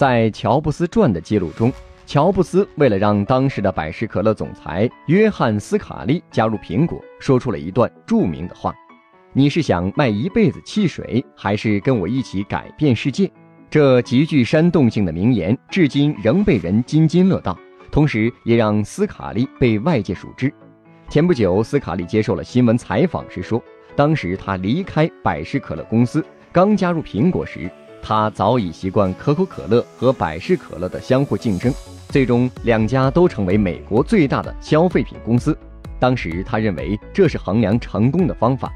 在《乔布斯传》的记录中，乔布斯为了让当时的百事可乐总裁约翰·斯卡利加入苹果，说出了一段著名的话：“你是想卖一辈子汽水，还是跟我一起改变世界？”这极具煽动性的名言，至今仍被人津津乐道，同时也让斯卡利被外界熟知。前不久，斯卡利接受了新闻采访时说，当时他离开百事可乐公司，刚加入苹果时，他早已习惯可口可乐和百事可乐的相互竞争，最终两家都成为美国最大的消费品公司。当时他认为这是衡量成功的方法。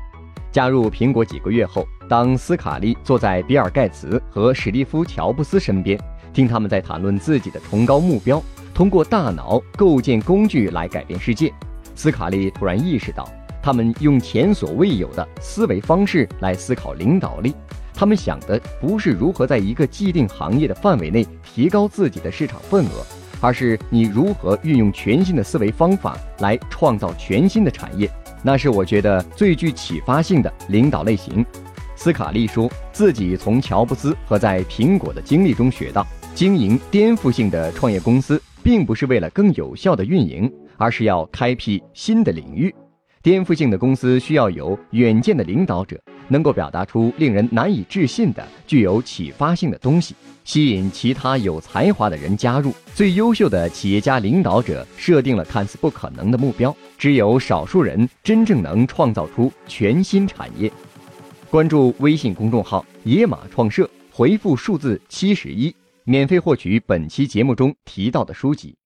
加入苹果几个月后，当斯卡利坐在比尔·盖茨和史蒂夫·乔布斯身边，听他们在谈论自己的崇高目标，通过大脑构建工具来改变世界，斯卡利突然意识到，他们用前所未有的思维方式来思考领导力。他们想的不是如何在一个既定行业的范围内提高自己的市场份额，而是你如何运用全新的思维方法来创造全新的产业。那是我觉得最具启发性的领导类型。斯卡利说自己从乔布斯和在苹果的经历中学到，经营颠覆性的创业公司，并不是为了更有效的运营，而是要开辟新的领域。颠覆性的公司需要有远见的领导者，能够表达出令人难以置信的、具有启发性的东西，吸引其他有才华的人加入。最优秀的企业家领导者设定了看似不可能的目标，只有少数人真正能创造出全新产业。关注微信公众号“野马创社”，回复数字七十一，免费获取本期节目中提到的书籍。